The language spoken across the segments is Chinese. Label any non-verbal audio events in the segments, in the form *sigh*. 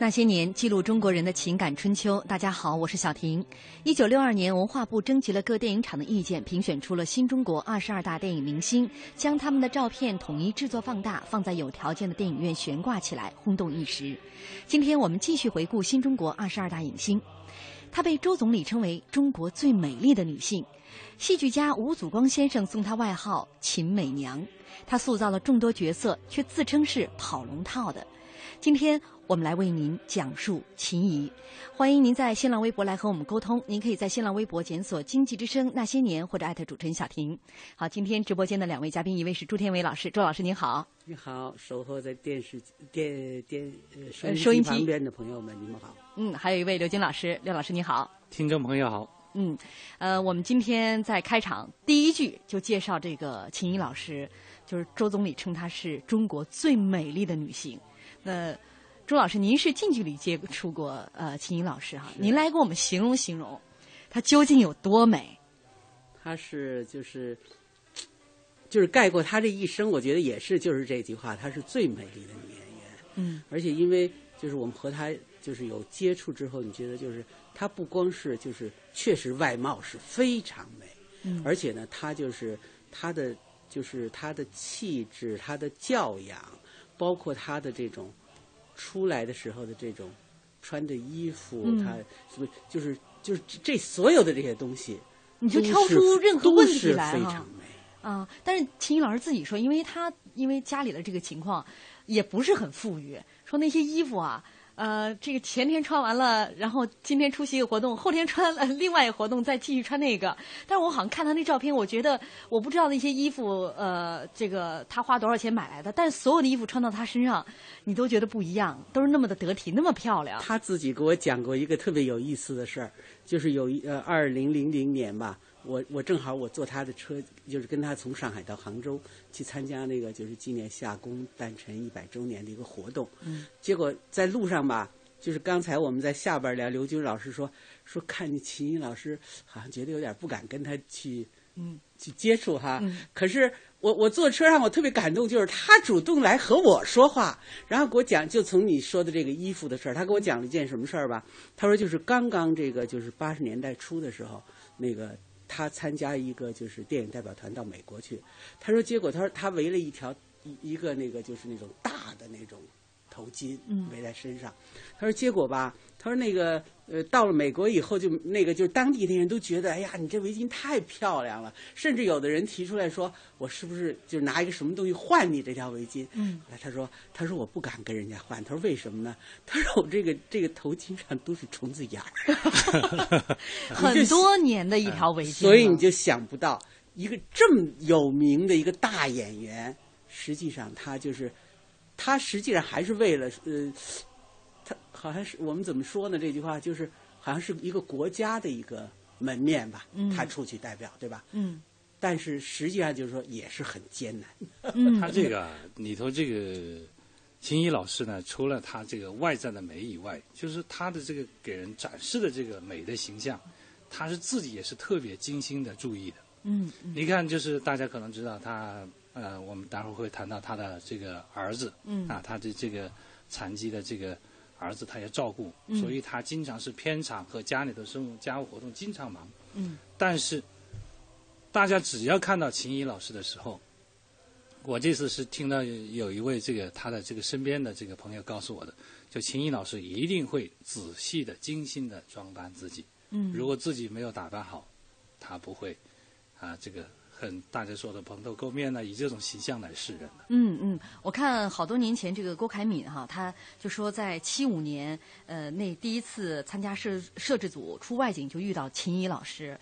那些年，记录中国人的情感春秋。大家好，我是小婷。一九六二年，文化部征集了各电影厂的意见，评选出了新中国二十二大电影明星，将他们的照片统一制作放大，放在有条件的电影院悬挂起来，轰动一时。今天我们继续回顾新中国二十二大影星。她被周总理称为中国最美丽的女性，戏剧家吴祖光先生送她外号“秦美娘”。她塑造了众多角色，却自称是跑龙套的。今天。我们来为您讲述秦怡，欢迎您在新浪微博来和我们沟通。您可以在新浪微博检索“经济之声那些年”或者艾特主持人小婷。好，今天直播间的两位嘉宾，一位是朱天伟老师，朱老师您好。你好，守候在电视电电呃收音机旁边的朋友们，你们好。嗯，还有一位刘金老师，刘老师你好。听众朋友好。嗯，呃，我们今天在开场第一句就介绍这个秦怡老师，就是周总理称她是中国最美丽的女性。那朱老师，您是近距离接触过呃秦怡老师哈？您来给我们形容形容，她究竟有多美？她是就是就是概括她这一生，我觉得也是就是这句话，她是最美丽的女演员。嗯，而且因为就是我们和她就是有接触之后，你觉得就是她不光是就是确实外貌是非常美，嗯，而且呢，她就是她的就是她的气质、她的教养，包括他的这种。出来的时候的这种穿的衣服，他是不是就是就是这所有的这些东西，你就挑出任何问题来非常美啊！但是秦怡老师自己说，因为他因为家里的这个情况也不是很富裕，说那些衣服啊。呃，这个前天穿完了，然后今天出席一个活动，后天穿了另外一个活动，再继续穿那个。但是我好像看他那照片，我觉得我不知道那些衣服，呃，这个他花多少钱买来的，但是所有的衣服穿到他身上，你都觉得不一样，都是那么的得体，那么漂亮。他自己给我讲过一个特别有意思的事儿，就是有一呃，二零零零年吧。我我正好我坐他的车，就是跟他从上海到杭州去参加那个就是纪念夏宫诞辰一百周年的一个活动。嗯。结果在路上吧，就是刚才我们在下边聊，刘军老师说说看见秦英老师，好像觉得有点不敢跟他去嗯去接触哈。嗯。可是我我坐车上我特别感动，就是他主动来和我说话，然后给我讲，就从你说的这个衣服的事儿，他给我讲了一件什么事儿吧？他说就是刚刚这个就是八十年代初的时候，那个。他参加一个就是电影代表团到美国去，他说结果他说他围了一条一一个那个就是那种大的那种头巾围在身上，他说结果吧。他说：“那个，呃，到了美国以后，就那个，就是当地的人都觉得，哎呀，你这围巾太漂亮了。甚至有的人提出来说，我是不是就拿一个什么东西换你这条围巾？嗯，他说，他说我不敢跟人家换。他说为什么呢？他说我这个这个头巾上都是虫子眼儿，*laughs* 很多年的一条围巾。所以你就想不到，一个这么有名的一个大演员，实际上他就是，他实际上还是为了呃。”他好像是我们怎么说呢？这句话就是好像是一个国家的一个门面吧，他出去代表，对吧？嗯。但是实际上就是说也是很艰难。嗯。*laughs* 他这个里头这个秦怡老师呢，除了他这个外在的美以外，就是他的这个给人展示的这个美的形象，他是自己也是特别精心的注意的。嗯。你看，就是大家可能知道他呃，我们待会儿会谈到他的这个儿子。嗯。啊，他的这个残疾的这个。儿子他要照顾，所以他经常是片场和家里的生活家务活动经常忙。嗯。但是，大家只要看到秦怡老师的时候，我这次是听到有一位这个他的这个身边的这个朋友告诉我的，就秦怡老师一定会仔细的、精心的装扮自己。嗯。如果自己没有打扮好，他不会啊这个。很大家说的蓬头垢面呢，以这种形象来示人。嗯嗯，我看好多年前这个郭凯敏哈，他就说在七五年，呃，那第一次参加摄摄制组出外景就遇到秦怡老师，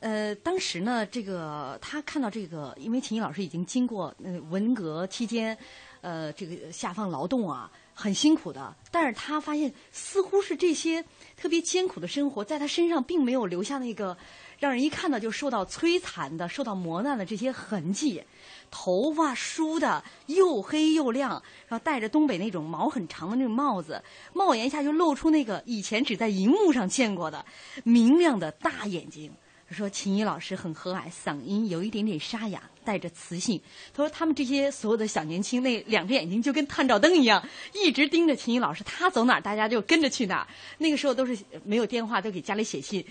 呃，当时呢，这个他看到这个，因为秦怡老师已经经过呃文革期间，呃，这个下放劳动啊，很辛苦的，但是他发现似乎是这些特别艰苦的生活，在他身上并没有留下那个。让人一看到就受到摧残的、受到磨难的这些痕迹，头发梳的又黑又亮，然后戴着东北那种毛很长的那种帽子，帽檐下就露出那个以前只在荧幕上见过的明亮的大眼睛，说秦怡老师很和蔼，嗓音有一点点沙哑，带着磁性。他说他们这些所有的小年轻，那两只眼睛就跟探照灯一样，一直盯着秦怡老师，他走哪儿，大家就跟着去哪儿。那个时候都是没有电话，都给家里写信。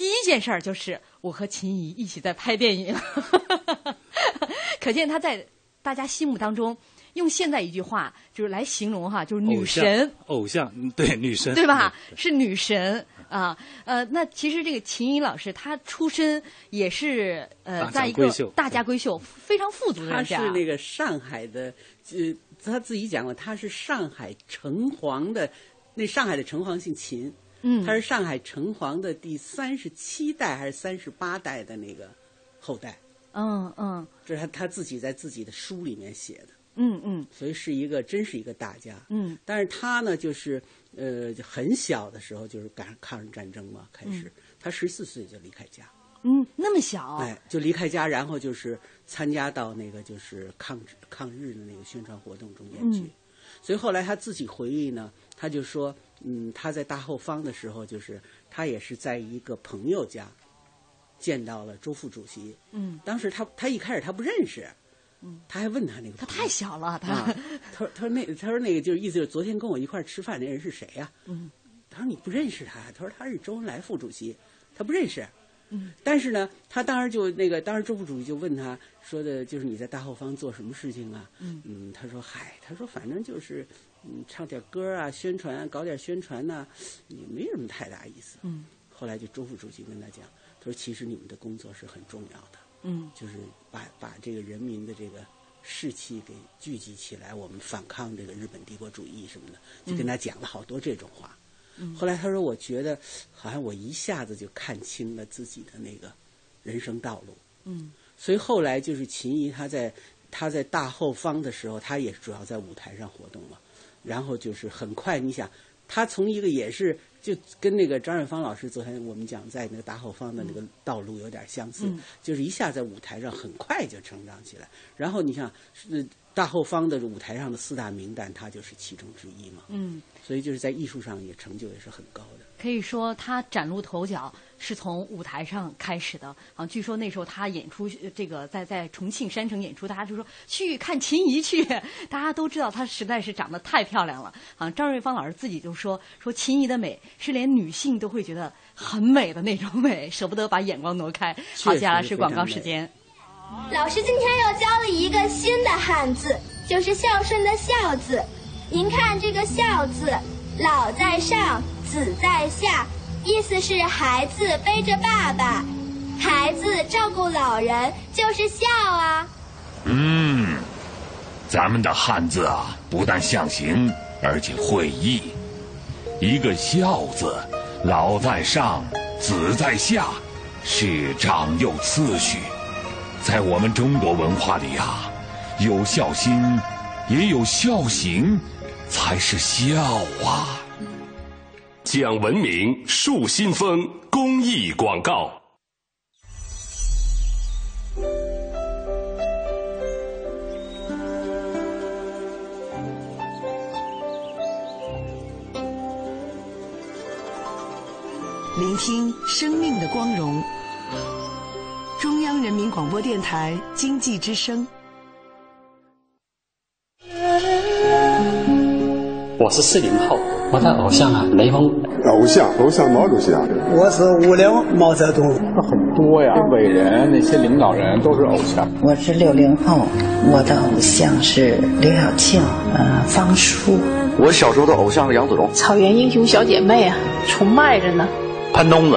第一件事儿就是我和秦怡一起在拍电影，*laughs* 可见她在大家心目当中。用现在一句话就是来形容哈，就是女神，偶像，对女神，对吧？是女神啊，呃，那其实这个秦怡老师，她出身也是呃，在一个大家闺秀，非常富足的人家。她是那个上海的，呃，她自己讲过，她是上海城隍的，那上海的城隍姓秦，嗯，他是上海城隍的第三十七代还是三十八代的那个后代，嗯嗯，这是他他自己在自己的书里面写的。嗯嗯，所以是一个真是一个大家。嗯，但是他呢，就是呃很小的时候就是赶上抗日战争嘛，开始他十四岁就离开家。嗯，那么小。哎，就离开家，然后就是参加到那个就是抗抗日的那个宣传活动中间去。所以后来他自己回忆呢，他就说，嗯，他在大后方的时候，就是他也是在一个朋友家见到了周副主席。嗯，当时他他一开始他不认识。嗯，他还问他那个，他太小了，他他说他说那他说那个就是意思就是昨天跟我一块吃饭那人是谁呀？嗯，他说你不认识他，他说他是周恩来副主席，他不认识。嗯，但是呢，他当时就那个当时周副主席就问他说的就是你在大后方做什么事情啊？嗯嗯，他说嗨，他说反正就是嗯唱点歌啊，宣传搞点宣传呐，也没什么太大意思。嗯，后来就周副主席跟他讲，他说其实你们的工作是很重要的。嗯，就是把把这个人民的这个士气给聚集起来，我们反抗这个日本帝国主义什么的，就跟他讲了好多这种话。嗯，后来他说，我觉得好像我一下子就看清了自己的那个人生道路。嗯，所以后来就是秦怡，她在她在大后方的时候，她也主要在舞台上活动了。然后就是很快，你想，他从一个也是。就跟那个张瑞芳老师昨天我们讲在那个大后方的那个道路有点相似，就是一下在舞台上很快就成长起来。然后你像是大后方的舞台上的四大名旦，他就是其中之一嘛。嗯，所以就是在艺术上也成就也是很高的。可以说他崭露头角是从舞台上开始的啊！据说那时候他演出这个在在重庆山城演出，大家就说去看秦怡去，*laughs* 大家都知道她实在是长得太漂亮了啊！张瑞芳老师自己就说说秦怡的美是连女性都会觉得很美的那种美，舍不得把眼光挪开。好，接下来是广告时间。老师今天又教了一个新的汉字，就是孝顺的孝字。您看这个孝字，老在上。子在下，意思是孩子背着爸爸，孩子照顾老人就是孝啊。嗯，咱们的汉字啊，不但象形，而且会意。一个孝字，老在上，子在下，是长幼次序。在我们中国文化里啊，有孝心，也有孝行，才是孝啊。讲文明树新风公益广告。聆听生命的光荣。中央人民广播电台经济之声。我是四零后。我的偶像啊，雷锋。偶像，偶像毛主席啊。我是五零毛泽东。很多呀，伟人那些领导人都是偶像。我是六零后，我的偶像是刘晓庆，呃，方舒。我小时候的偶像是杨子荣。草原英雄小姐妹啊，崇拜着呢。潘冬子。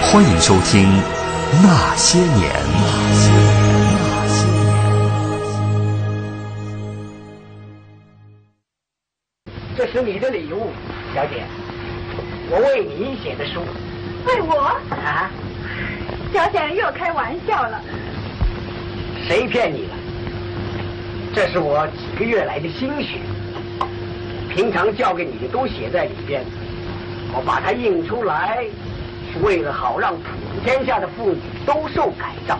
欢迎收听《那些年》。那些年，那些年。这是你的礼物，小姐，我为你写的书。为我？啊，小姐又开玩笑了。谁骗你了？这是我几个月来的心血，平常教给你的都写在里边。我把它印出来，是为了好让普天下的妇女都受改造。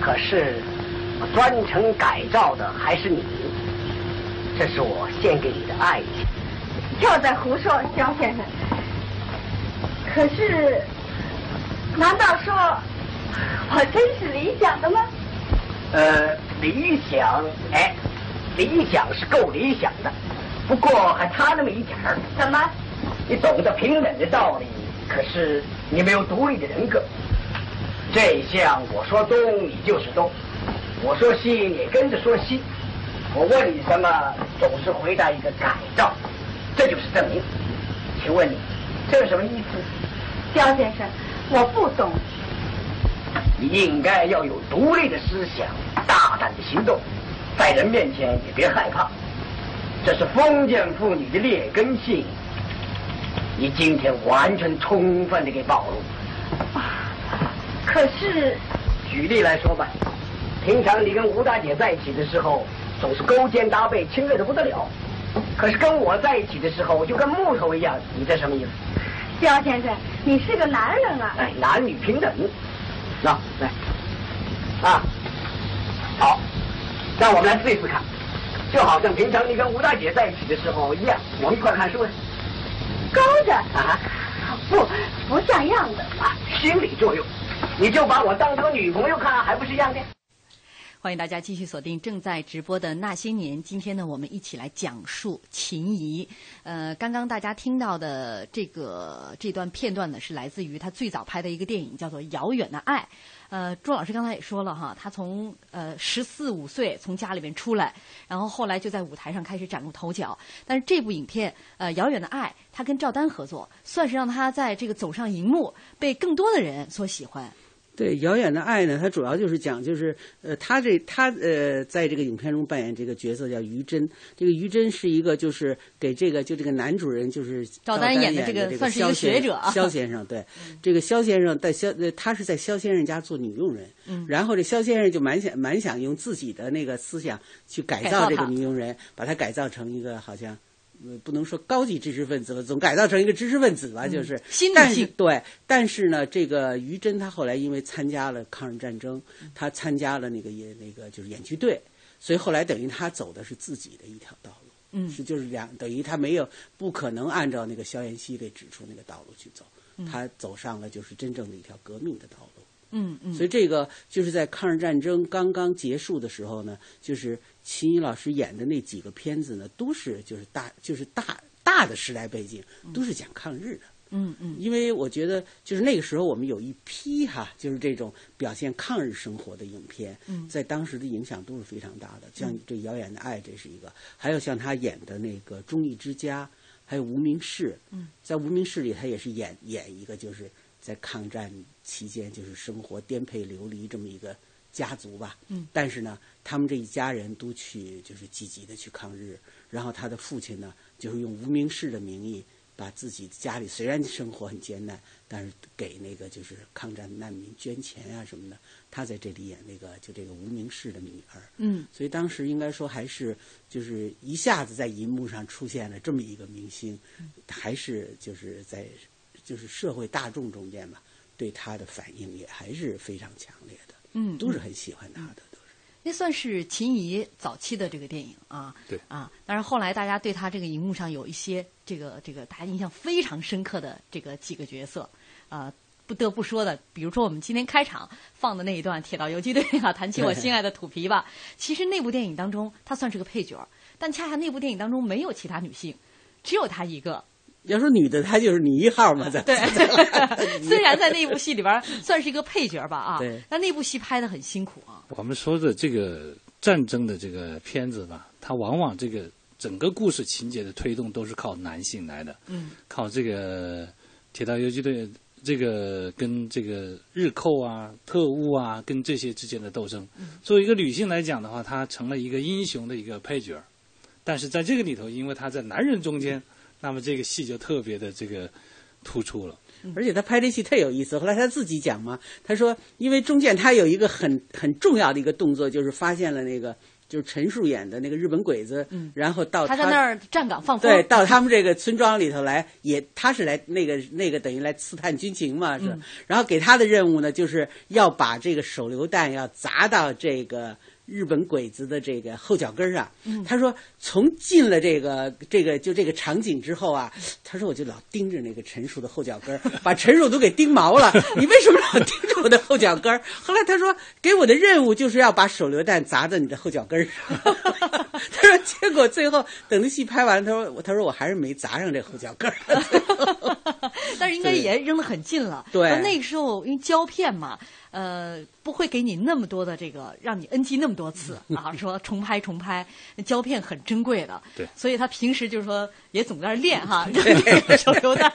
可是，我专程改造的还是你。这是我献给你的爱情。又在胡说，肖先生。可是，难道说我真是理想的吗？呃，理想，哎，理想是够理想的，不过还差那么一点儿。怎么？你懂得平等的道理，可是你没有独立的人格。这一项我说东，你就是东；我说西，你跟着说西。我问你什么，总是回答一个改造，这就是证明。请问你，这是什么意思？焦先生，我不懂。你应该要有独立的思想，大胆的行动，在人面前也别害怕。这是封建妇女的劣根性，你今天完全充分的给暴露。可是，举例来说吧，平常你跟吴大姐在一起的时候。总是勾肩搭背，亲热的不得了。可是跟我在一起的时候，就跟木头一样。你这什么意思？肖先生，你是个男人啊！哎，男女平等。那来，啊，好，那我们来试一试看，就好像平常你跟吴大姐在一起的时候一样，我们一块看书。勾着啊？不，不像样的啊，心理作用。你就把我当成女朋友看，还不是一样的？欢迎大家继续锁定正在直播的《那些年》。今天呢，我们一起来讲述秦怡。呃，刚刚大家听到的这个这段片段呢，是来自于他最早拍的一个电影，叫做《遥远的爱》。呃，朱老师刚才也说了哈，他从呃十四五岁从家里面出来，然后后来就在舞台上开始崭露头角。但是这部影片呃《遥远的爱》，他跟赵丹合作，算是让他在这个走上荧幕，被更多的人所喜欢。对遥远的爱呢，它主要就是讲，就是呃，他这他呃，在这个影片中扮演这个角色叫于真。这个于真是一个，就是给这个就这个男主人就是赵丹演的这个算是一个学者 *laughs* 肖先生。对，这个肖先生在肖呃，他是在肖先生家做女佣人。嗯。然后这肖先生就蛮想蛮想用自己的那个思想去改造这个女佣人，把她改造成一个好像。呃，不能说高级知识分子了，总改造成一个知识分子吧，就是新的性。对，但是呢，这个于真他后来因为参加了抗日战争，他参加了那个演那个就是演剧队，所以后来等于他走的是自己的一条道路。嗯，是就是两等于他没有不可能按照那个萧炎熙给指出那个道路去走，他走上了就是真正的一条革命的道路。嗯嗯。所以这个就是在抗日战争刚刚结束的时候呢，就是。秦怡老师演的那几个片子呢，都是就是大就是大大的时代背景，都是讲抗日的。嗯嗯。因为我觉得，就是那个时候我们有一批哈，就是这种表现抗日生活的影片，在当时的影响都是非常大的。像这《遥远的爱》，这是一个；还有像他演的那个《忠义之家》，还有《无名氏》。嗯。在《无名氏》里，他也是演演一个，就是在抗战期间就是生活颠沛流离这么一个家族吧。嗯。但是呢。他们这一家人都去，就是积极的去抗日。然后他的父亲呢，就是用无名氏的名义，把自己家里虽然生活很艰难，但是给那个就是抗战难民捐钱啊什么的。他在这里演那个就这个无名氏的女儿。嗯。所以当时应该说还是就是一下子在银幕上出现了这么一个明星，还是就是在就是社会大众中间吧，对他的反应也还是非常强烈的。嗯。都是很喜欢他的。都那算是秦怡早期的这个电影啊，对啊，但是后来大家对他这个荧幕上有一些这个这个大家印象非常深刻的这个几个角色啊，不得不说的，比如说我们今天开场放的那一段《铁道游击队》啊，谈起我心爱的土皮吧。*laughs* 其实那部电影当中，她算是个配角，但恰恰那部电影当中没有其他女性，只有她一个。要说女的，她就是女一号嘛，在 *laughs* 对。*laughs* 虽然在那部戏里边算是一个配角吧，啊，对，但那部戏拍的很辛苦啊。我们说的这个战争的这个片子吧，它往往这个整个故事情节的推动都是靠男性来的，嗯，靠这个铁道游击队这个跟这个日寇啊、特务啊跟这些之间的斗争。作为一个女性来讲的话，她成了一个英雄的一个配角，但是在这个里头，因为她在男人中间，那么这个戏就特别的这个突出了。而且他拍这戏特有意思，后来他自己讲嘛，他说，因为中间他有一个很很重要的一个动作，就是发现了那个就是陈数演的那个日本鬼子，嗯，然后到他在那儿站岗放风，对，到他们这个村庄里头来，也他是来那个那个等于来刺探军情嘛，是，嗯、然后给他的任务呢，就是要把这个手榴弹要砸到这个。日本鬼子的这个后脚跟儿啊，嗯、他说从进了这个这个就这个场景之后啊，他说我就老盯着那个陈叔的后脚跟儿，*laughs* 把陈叔都给盯毛了。你为什么老盯着我的后脚跟儿？后来他说给我的任务就是要把手榴弹砸在你的后脚跟上。*laughs* 他说结果最后等那戏拍完，他说他说我还是没砸上这后脚跟儿，*laughs* *laughs* 但是应该也扔得很近了。对，那个时候因为胶片嘛。呃，不会给你那么多的这个，让你 NG 那么多次啊，说重拍重拍，胶片很珍贵的，对，所以他平时就是说也总在那练哈，这个手榴弹，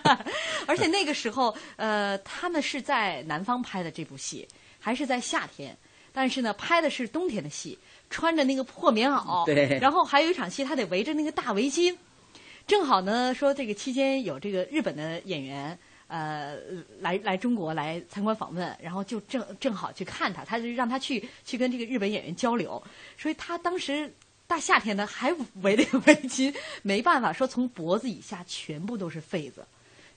而且那个时候，呃，他们是在南方拍的这部戏，还是在夏天，但是呢，拍的是冬天的戏，穿着那个破棉袄，对，然后还有一场戏，他得围着那个大围巾，正好呢，说这个期间有这个日本的演员。呃，来来中国来参观访问，然后就正正好去看他，他就让他去去跟这个日本演员交流，所以他当时大夏天的还围着围巾，没办法，说从脖子以下全部都是痱子，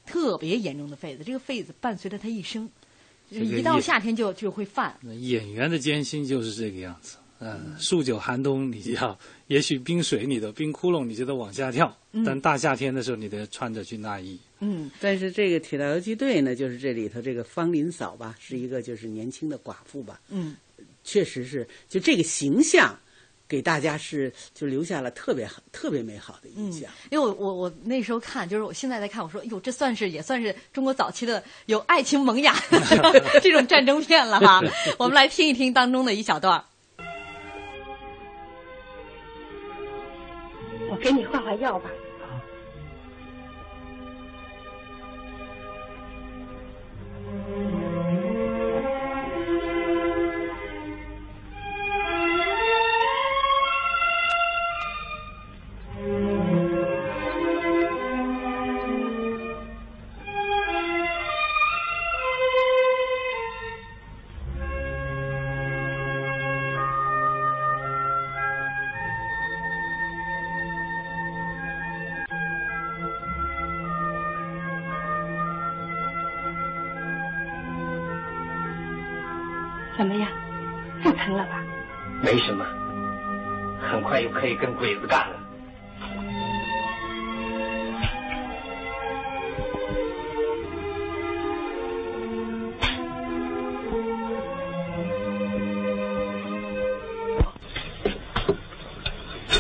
特别严重的痱子，这个痱子伴随着他一生，一到夏天就就会犯。演员的艰辛就是这个样子。嗯，数九寒冬，你要也许冰水你的冰窟窿你就得往下跳，嗯、但大夏天的时候你得穿着军大衣。嗯，但是这个铁道游击队呢，就是这里头这个方林嫂吧，是一个就是年轻的寡妇吧。嗯，确实是，就这个形象给大家是就留下了特别好、特别美好的印象。嗯、因为我我我那时候看，就是我现在在看，我说，哟，这算是也算是中国早期的有爱情萌芽 *laughs* 这种战争片了哈。*laughs* 我们来听一听当中的一小段。给你换换药吧。跟鬼子干了。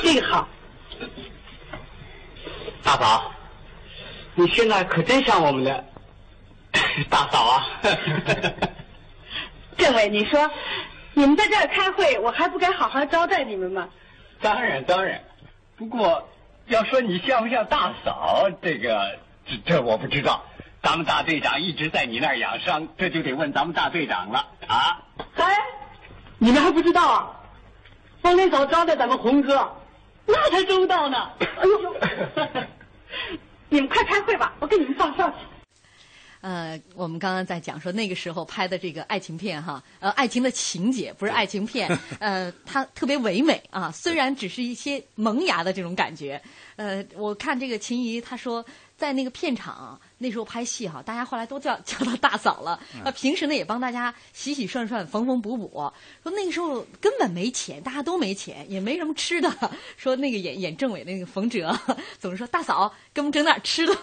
这个好，大嫂，你现在可真像我们的大嫂啊！*laughs* 政委，你说你们在这儿开会，我还不该好好招待你们吗？当然当然，不过要说你像不像大嫂，这个这这我不知道。咱们大队长一直在你那儿养伤，这就得问咱们大队长了啊！哎，你们还不知道啊？方林嫂招待咱们红哥，那才周到呢。哎呦，*laughs* 你们快开会吧，我给你们放哨去。呃，我们刚刚在讲说那个时候拍的这个爱情片哈，呃，爱情的情节不是爱情片，*laughs* 呃，它特别唯美啊，虽然只是一些萌芽的这种感觉。呃，我看这个秦怡她说，在那个片场那时候拍戏哈，大家后来都叫 *laughs* 叫她大嫂了。那平时呢也帮大家洗洗涮涮、缝缝补补。说那个时候根本没钱，大家都没钱，也没什么吃的。*laughs* 说那个演演政委那个冯哲 *laughs* 总是说大嫂给我们整点吃的，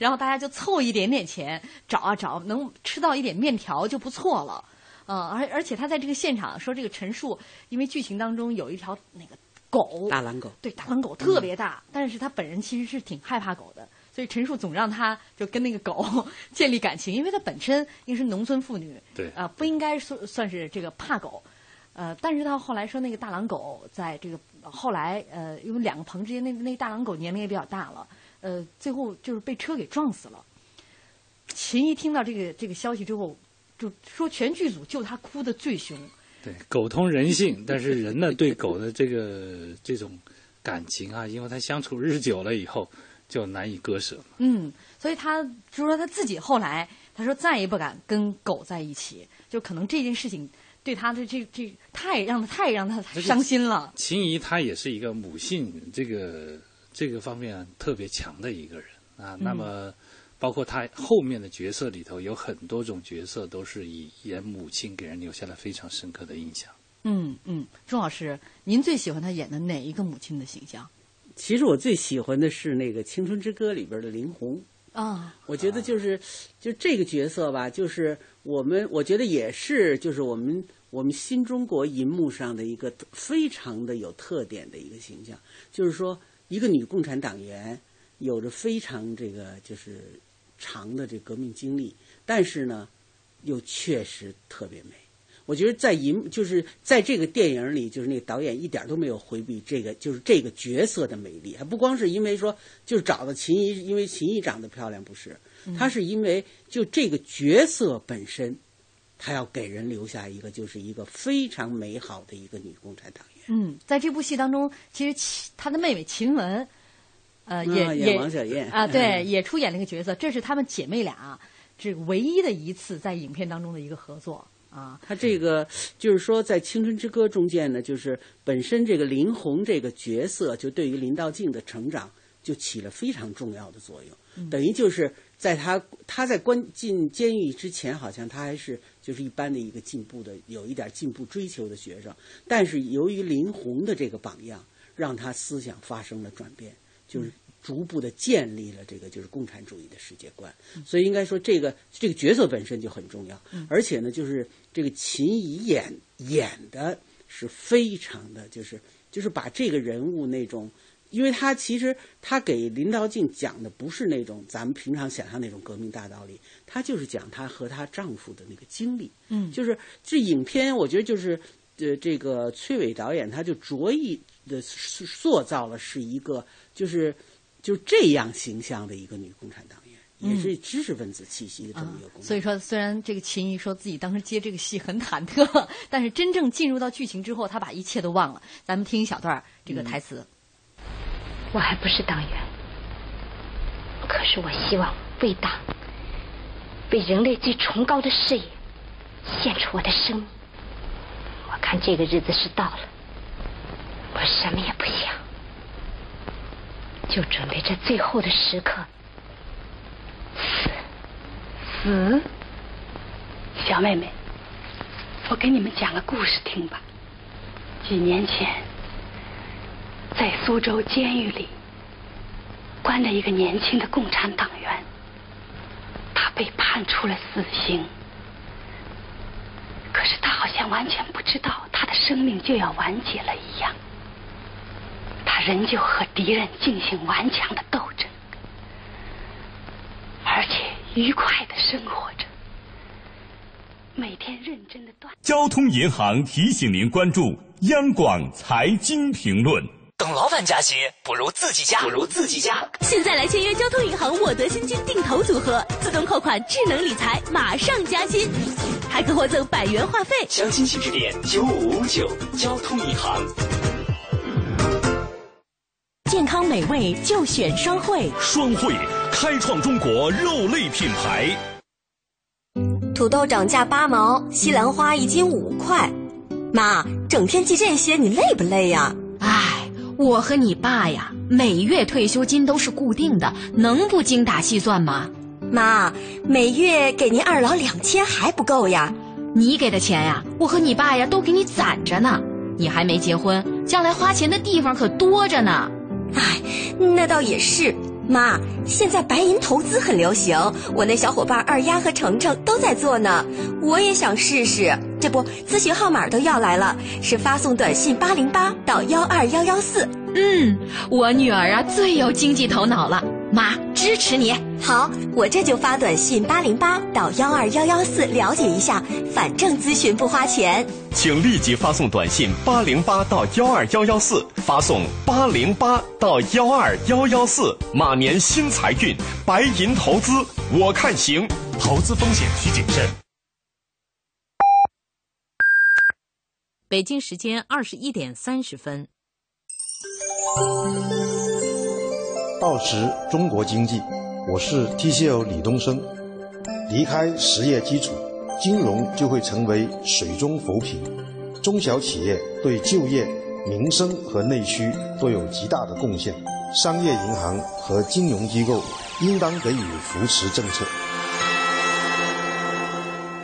然后大家就凑一点点钱找啊找，能吃到一点面条就不错了。嗯、而而且他在这个现场说，这个陈述，因为剧情当中有一条那个狗，大狼狗，对，大狼狗特别大，但是他本人其实是挺害怕狗的，所以陈述总让他就跟那个狗 *laughs* 建立感情，因为他本身应该是农村妇女，对啊、不应该算算是这个怕狗，呃，但是到后来说那个大狼狗在这个后来呃，因为两个棚之间那那大狼狗年龄也比较大了，呃，最后就是被车给撞死了。秦一听到这个这个消息之后，就说全剧组就他哭的最凶。对，狗通人性，但是人呢对狗的这个这种感情啊，因为他相处日久了以后，就难以割舍。嗯，所以他就说他自己后来他说再也不敢跟狗在一起，就可能这件事情对他的这这太让他太让他伤心了。秦怡她也是一个母性这个这个方面特别强的一个人啊，那么。包括他后面的角色里头有很多种角色，都是以演母亲给人留下了非常深刻的印象。嗯嗯，钟老师，您最喜欢他演的哪一个母亲的形象？其实我最喜欢的是那个《青春之歌》里边的林红啊。我觉得就是，就这个角色吧，就是我们我觉得也是，就是我们我们新中国银幕上的一个非常的有特点的一个形象，就是说一个女共产党员，有着非常这个就是。长的这革命经历，但是呢，又确实特别美。我觉得在银就是在这个电影里，就是那个导演一点都没有回避这个，就是这个角色的美丽。还不光是因为说就是找到秦怡，因为秦怡长得漂亮，不是，他是因为就这个角色本身，他要给人留下一个就是一个非常美好的一个女共产党员。嗯，在这部戏当中，其实秦他的妹妹秦雯。呃，也也王小燕啊，对，*laughs* 也出演了一个角色。这是她们姐妹俩这唯一的一次在影片当中的一个合作啊。他这个就是说，在《青春之歌》中间呢，就是本身这个林红这个角色，就对于林道静的成长就起了非常重要的作用。等于就是在他他在关进监狱之前，好像他还是就是一般的一个进步的有一点进步追求的学生，但是由于林红的这个榜样，让他思想发生了转变。就是逐步的建立了这个就是共产主义的世界观，所以应该说这个这个角色本身就很重要，而且呢，就是这个秦怡演演的是非常的，就是就是把这个人物那种，因为他其实他给林道静讲的不是那种咱们平常想象那种革命大道理，他就是讲她和她丈夫的那个经历，嗯，就是这影片我觉得就是呃这个崔伟导演他就着意的塑造了是一个。就是就这样形象的一个女共产党员，也是知识分子气息的这么一个工作。所以说，虽然这个秦怡说自己当时接这个戏很忐忑，但是真正进入到剧情之后，她把一切都忘了。咱们听一小段这个台词：我还不是党员，可是我希望为党、为人类最崇高的事业献出我的生命。我看这个日子是到了，我什么也不想。就准备这最后的时刻死死，小妹妹，我给你们讲个故事听吧。几年前，在苏州监狱里关着一个年轻的共产党员，他被判处了死刑。可是他好像完全不知道他的生命就要完结了一样。他仍旧和敌人进行顽强的斗争，而且愉快的生活着，每天认真的锻。交通银行提醒您关注央广财经评论。等老板加薪，不如自己加，不如自己加。现在来签约交通银行沃德新金定投组合，自动扣款，智能理财，马上加薪，还可获赠百元话费。详情请致电九五五九交通银行。健康美味就选双汇，双汇开创中国肉类品牌。土豆涨价八毛，西兰花一斤五块。妈，整天记这些，你累不累呀？唉，我和你爸呀，每月退休金都是固定的，能不精打细算吗？妈，每月给您二老两千还不够呀？你给的钱呀，我和你爸呀都给你攒着呢。你还没结婚，将来花钱的地方可多着呢。哎，那倒也是，妈，现在白银投资很流行，我那小伙伴二丫和程程都在做呢，我也想试试。这不，咨询号码都要来了，是发送短信八零八到幺二幺幺四。嗯，我女儿啊最有经济头脑了，妈支持你。好，我这就发短信八零八到幺二幺幺四了解一下，反正咨询不花钱。请立即发送短信八零八到幺二幺幺四，发送八零八到幺二幺幺四。马年新财运，白银投资我看行，投资风险需谨慎。北京时间二十一点三十分。报时中国经济，我是 TCL 李东升。离开实业基础，金融就会成为水中浮萍。中小企业对就业、民生和内需都有极大的贡献，商业银行和金融机构应当给予扶持政策。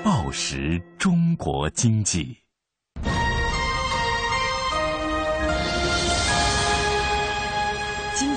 报时中国经济。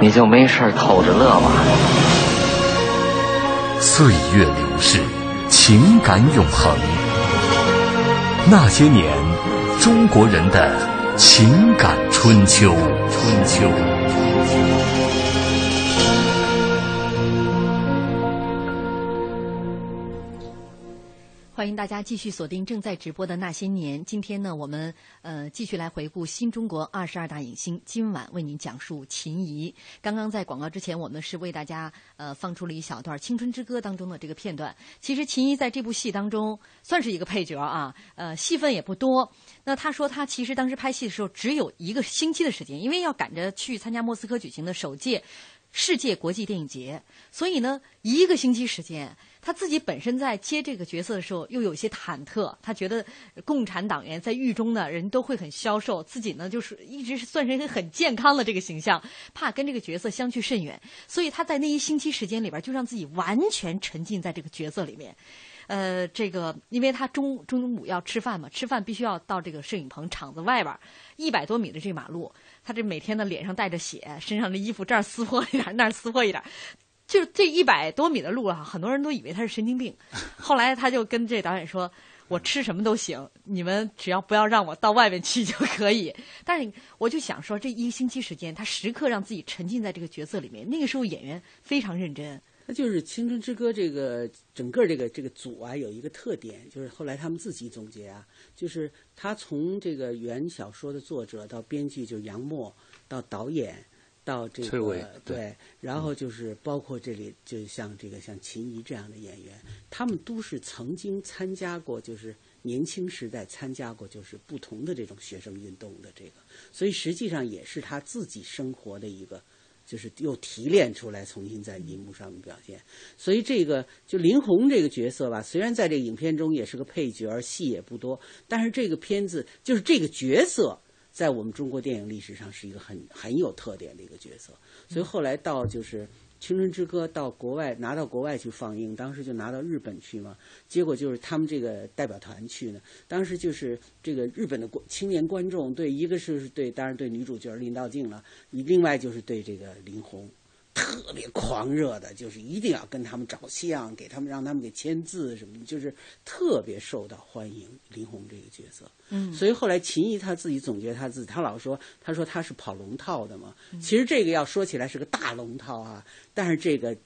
你就没事偷着乐吧。岁月流逝，情感永恒。那些年，中国人的情感春秋。春秋。欢迎大家继续锁定正在直播的那些年。今天呢，我们呃继续来回顾新中国二十二大影星。今晚为您讲述秦怡。刚刚在广告之前，我们是为大家呃放出了一小段《青春之歌》当中的这个片段。其实秦怡在这部戏当中算是一个配角啊，呃戏份也不多。那他说他其实当时拍戏的时候只有一个星期的时间，因为要赶着去参加莫斯科举行的首届世界国际电影节，所以呢一个星期时间。他自己本身在接这个角色的时候，又有些忐忑。他觉得共产党员在狱中呢，人都会很消瘦，自己呢就是一直是算是一个很健康的这个形象，怕跟这个角色相去甚远。*laughs* 所以他在那一星期时间里边，就让自己完全沉浸在这个角色里面。呃，这个因为他中中午要吃饭嘛，吃饭必须要到这个摄影棚场子外边一百多米的这马路，他这每天呢脸上带着血，身上的衣服这儿撕破一点，那儿撕破一点。就是这一百多米的路啊，很多人都以为他是神经病。*laughs* 后来他就跟这导演说：“我吃什么都行，你们只要不要让我到外面去就可以。”但是我就想说，这一个星期时间，他时刻让自己沉浸在这个角色里面。那个时候演员非常认真。那就是《青春之歌》这个整个这个这个组啊，有一个特点，就是后来他们自己总结啊，就是他从这个原小说的作者到编剧，就是杨沫，到导演。到这个对，然后就是包括这里，就像这个像秦怡这样的演员，他们都是曾经参加过，就是年轻时代参加过，就是不同的这种学生运动的这个，所以实际上也是他自己生活的一个，就是又提炼出来，重新在银幕上面表现。所以这个就林红这个角色吧，虽然在这个影片中也是个配角，戏也不多，但是这个片子就是这个角色。在我们中国电影历史上是一个很很有特点的一个角色，所以后来到就是《青春之歌》到国外拿到国外去放映，当时就拿到日本去嘛，结果就是他们这个代表团去呢，当时就是这个日本的青年观众对一个是对当然对女主角林道静了，另外就是对这个林红。特别狂热的，就是一定要跟他们照相，给他们让他们给签字什么的，就是特别受到欢迎。林红这个角色，嗯，所以后来秦怡他自己总结他自己，他老说，他说他是跑龙套的嘛。其实这个要说起来是个大龙套啊，但是这个，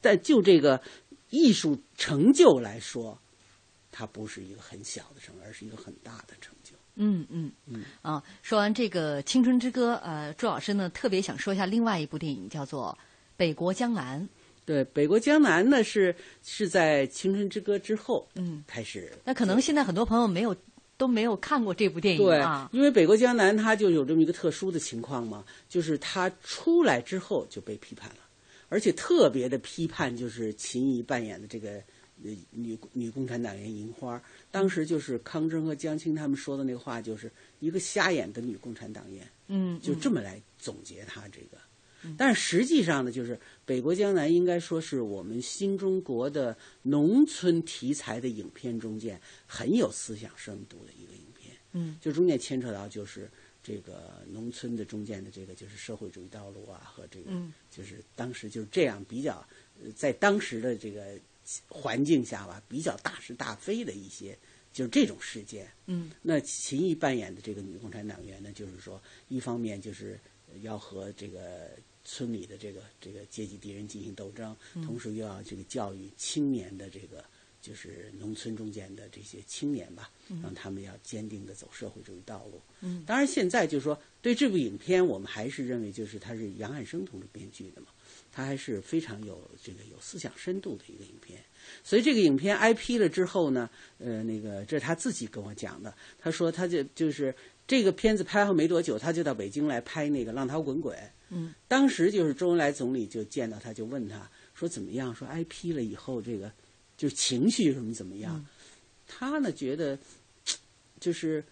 但就这个艺术成就来说，它不是一个很小的成，而是一个很大的成就。嗯嗯嗯啊，说完这个《青春之歌》，呃，朱老师呢特别想说一下另外一部电影，叫做《北国江南》。对，《北国江南》呢是是在《青春之歌》之后，嗯，开始。那可能现在很多朋友没有都没有看过这部电影对啊，因为《北国江南》它就有这么一个特殊的情况嘛，就是它出来之后就被批判了，而且特别的批判就是秦怡扮演的这个呃女女共产党员银花，当时就是康征和江青他们说的那个话，就是一个瞎眼的女共产党员，嗯，就这么来总结她这个。但是实际上呢，就是《北国江南》应该说是我们新中国的农村题材的影片中间很有思想深度的一个影片。嗯，就中间牵扯到就是这个农村的中间的这个就是社会主义道路啊和这个嗯就是当时就是这样比较呃在当时的这个环境下吧，比较大是大非的一些就是这种事件。嗯。那秦毅扮演的这个女共产党员呢，就是说，一方面就是要和这个村里的这个这个阶级敌人进行斗争，嗯。同时又要这个教育青年的这个就是农村中间的这些青年吧，嗯。让他们要坚定的走社会主义道路。嗯。当然，现在就是说，对这部影片，我们还是认为就是他是杨汉生同志编剧的嘛，他还是非常有这个有思想深度的一个影片。所以这个影片挨批了之后呢，呃，那个这是他自己跟我讲的，他说他就就是这个片子拍后没多久，他就到北京来拍那个《浪涛滚滚》。嗯当时就是周恩来总理就见到他，就问他说怎么样？说挨批了以后，这个就是情绪什么怎么样？他呢觉得就是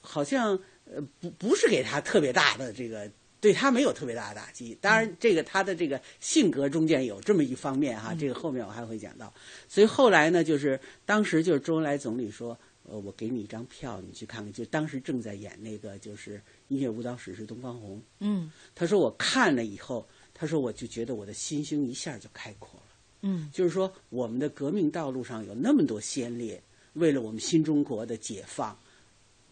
好像呃不不是给他特别大的这个。对他没有特别大的打击，当然，这个他的这个性格中间有这么一方面哈，这个后面我还会讲到。所以后来呢，就是当时就是周恩来总理说，呃，我给你一张票，你去看看。就当时正在演那个就是音乐舞蹈史诗《东方红》，嗯他说我看了以后，他说我就觉得我的心胸一下就开阔了。嗯就是说，我们的革命道路上有那么多先烈，为了我们新中国的解放，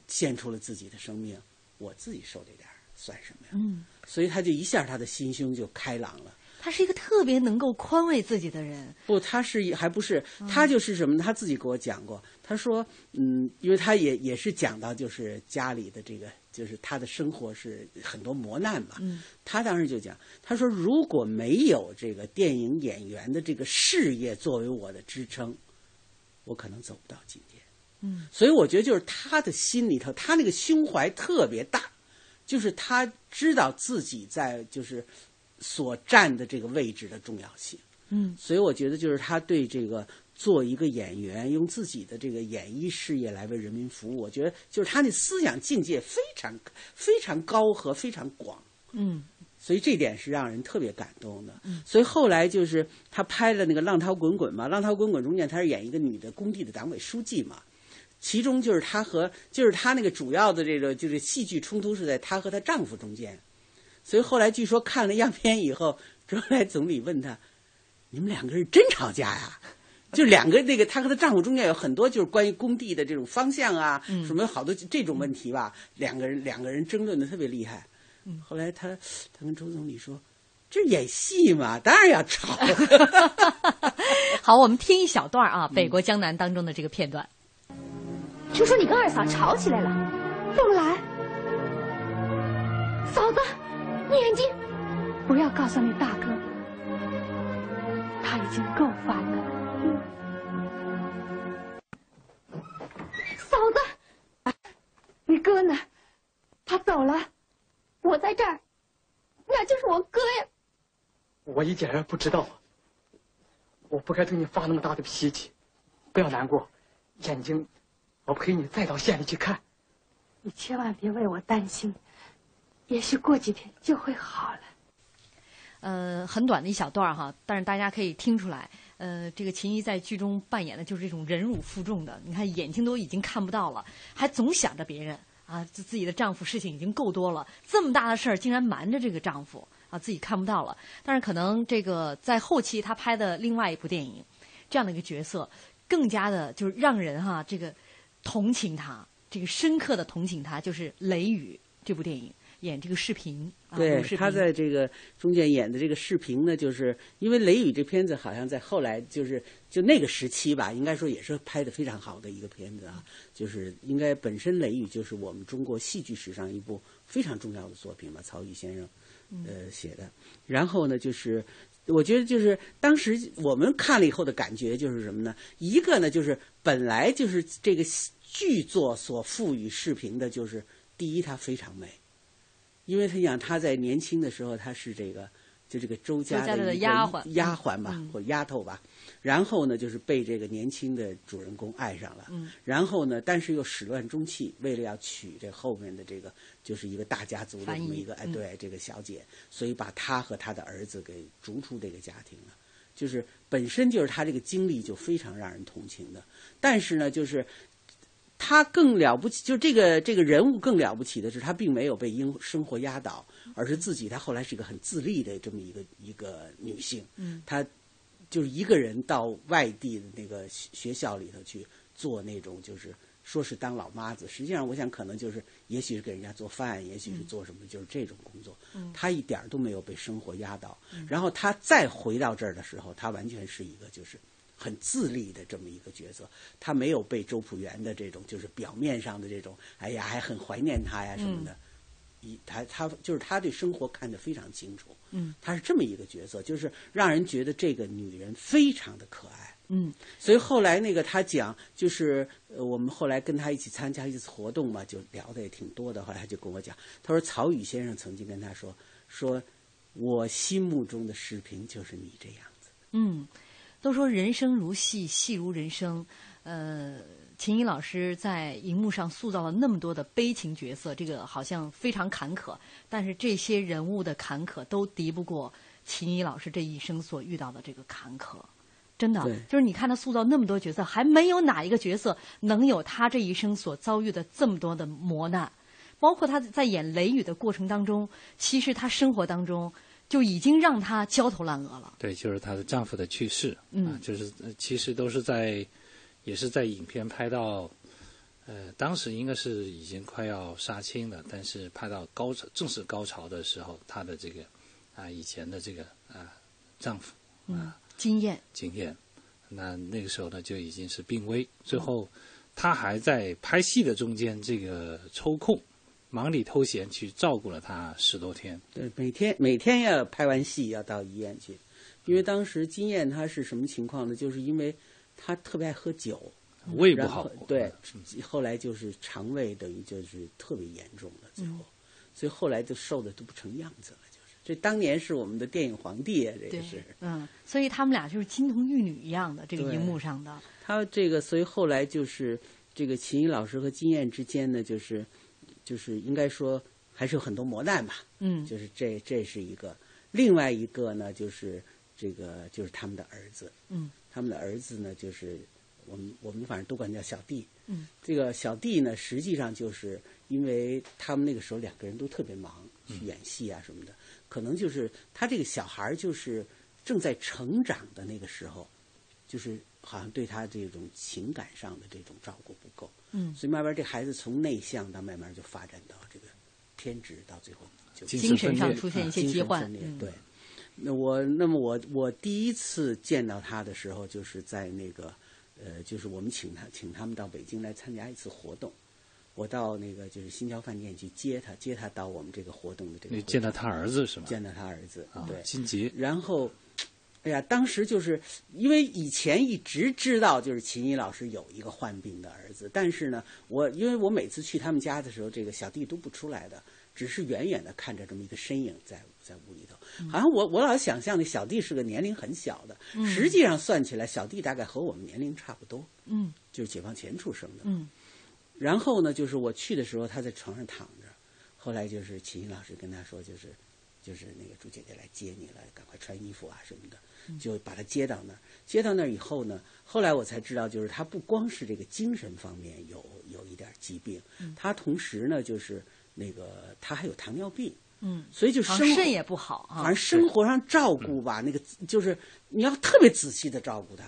献出了自己的生命，我自己受这点儿算什么呀？嗯，所以他就一下他的心胸就开朗了。他是一个特别能够宽慰自己的人。不，他是还不是他就是什么呢？他自己给我讲过，他说，嗯，因为他也也是讲到就是家里的这个，就是他的生活是很多磨难嘛。嗯，他当时就讲，他说如果没有这个电影演员的这个事业作为我的支撑，我可能走不到今天。嗯所以我觉得就是他的心里头，他那个胸怀特别大，就是他知道自己在就是所站的这个位置的重要性。嗯所以我觉得就是他对这个做一个演员，用自己的这个演艺事业来为人民服务，我觉得就是他那思想境界非常非常高和非常广。嗯所以这点是让人特别感动的。嗯所以后来就是他拍了那个《浪涛滚滚》嘛，《浪涛滚滚》中间他是演一个女的工地的党委书记嘛，其中就是她和就是她那个主要的这个就是戏剧冲突是在她和她丈夫中间。所以后来据说看了样片以后，*laughs* 周恩来总理问她：“你们两个人真吵架呀？” *laughs* 就两个那个，她和她丈夫中间有很多就是关于工地的这种方向啊，嗯什么好多这种问题吧，两个人两个人争论的特别厉害。后来她她跟周总理说：“这演戏嘛，当然要吵。*laughs* 好，我们听一小段啊，《北国江南》当中的这个片段。听说你跟二嫂吵起来了，凤兰？嫂子，你眼睛不要告诉你大哥，他已经够烦了。嫂子，你哥呢？他走了。我在这儿，那就是我哥呀。我一点也不知道！我不该对你发那么大的脾气，不要难过，眼睛，我陪你再到县里去看。你千万别为我担心，也许过几天就会好了。呃，很短的一小段哈，但是大家可以听出来，呃，这个秦怡在剧中扮演的就是这种忍辱负重的。你看眼睛都已经看不到了，还总想着别人啊，自自己的丈夫事情已经够多了，这么大的事儿竟然瞒着这个丈夫啊，自己看不到了。但是可能这个在后期她拍的另外一部电影，这样的一个角色，更加的就是让人哈这个同情他，这个深刻的同情他，就是《雷雨》这部电影。演这个视频，啊、对，他在这个中间演的这个视频呢，就是因为《雷雨》这片子好像在后来就是就那个时期吧，应该说也是拍的非常好的一个片子啊，就是应该本身《雷雨》就是我们中国戏剧史上一部非常重要的作品吧，曹禺先生呃写的。然后呢，就是我觉得就是当时我们看了以后的感觉就是什么呢？一个呢，就是本来就是这个剧作所赋予视频的，就是第一，它非常美，因为他讲他在年轻的时候他是这个就这个周家的的丫鬟丫鬟吧，或丫头吧。然后呢，就是被这个年轻的主人公爱上了。嗯。然后呢，但是又始乱终弃，为了要娶这后面的这个就是一个大家族的这么一个哎，对这个小姐，所以把她和她的儿子给逐出这个家庭了。就是本身就是他这个经历就非常让人同情的。但是呢，就是他更了不起，就这个这个人物更了不起的是，他并没有被因生活压倒，而是自己。她后来是一个很自立的这么一个一个女性。嗯。她。就是一个人到外地的那个学校里头去做那种，就是说是当老妈子，实际上我想可能就是，也许是给人家做饭，也许是做什么，就是这种工作。她一点都没有被生活压倒。然后她再回到这儿的时候，她完全是一个就是很自立的这么一个角色。他没有被周朴园的这种就是表面上的这种，哎呀，还很怀念他呀什么的。一他他就是他对生活看得非常清楚，嗯，他是这么一个角色，就是让人觉得这个女人非常的可爱，嗯，所以后来那个他讲，就是呃我们后来跟他一起参加一次活动嘛，就聊的也挺多的。后来他就跟我讲，他说曹禺先生曾经跟他说，说我心目中的视频就是你这样子，嗯，都说人生如戏，戏如人生，呃。秦怡老师在荧幕上塑造了那么多的悲情角色，这个好像非常坎坷，但是这些人物的坎坷都敌不过秦怡老师这一生所遇到的这个坎坷。真的，就是你看他塑造那么多角色，还没有哪一个角色能有他这一生所遭遇的这么多的磨难。包括他在演《雷雨》的过程当中，其实他生活当中就已经让他焦头烂额了。对，就是她的丈夫的去世，嗯，就是其实都是在。也是在影片拍到，呃，当时应该是已经快要杀青了，但是拍到高潮正式高潮的时候，她的这个啊以前的这个啊丈夫啊经验经验，那那个时候呢就已经是病危，最后她还在拍戏的中间这个抽空忙里偷闲去照顾了他十多天。对，每天每天要拍完戏要到医院去，因为当时金燕她是什么情况呢？就是因为。他特别爱喝酒，胃不好。对，后来就是肠胃等于就是特别严重了，最后，所以后来就瘦的都不成样子了。就是这当年是我们的电影皇帝啊，这个是。嗯，所以他们俩就是金童玉女一样的这个荧幕上的。他这个，所以后来就是这个秦怡老师和金燕之间呢，就是就是应该说还是有很多磨难吧。嗯，就是这这是一个，另外一个呢就是这个就是他们的儿子。嗯。他们的儿子呢，就是我们我们反正都管叫小弟。嗯，这个小弟呢，实际上就是因为他们那个时候两个人都特别忙，去演戏啊什么的，可能就是他这个小孩就是正在成长的那个时候，就是好像对他这种情感上的这种照顾不够。嗯，所以慢慢这孩子从内向到慢慢就发展到这个偏执，到最后就精神上出现一些疾患。对。那我，那么我，我第一次见到他的时候，就是在那个，呃，就是我们请他，请他们到北京来参加一次活动。我到那个就是新桥饭店去接他，接他到我们这个活动的这个。你见到他儿子是吗？见到他儿子，对，金杰。然后，哎呀，当时就是因为以前一直知道，就是秦怡老师有一个患病的儿子，但是呢，我因为我每次去他们家的时候，这个小弟都不出来的，只是远远的看着这么一个身影在在屋里头。好像我我老想象那小弟是个年龄很小的，实际上算起来，小弟大概和我们年龄差不多。嗯，就是解放前出生的。嗯，然后呢，就是我去的时候，他在床上躺着。后来就是秦老师跟他说，就是就是那个朱姐姐来接你了，赶快穿衣服啊什么的，就把他接到那儿。接到那儿以后呢，后来我才知道，就是他不光是这个精神方面有有一点疾病，他同时呢，就是那个他还有糖尿病。嗯，所以就生肾也不好啊。反正生活上照顾吧，那个就是你要特别仔细的照顾他。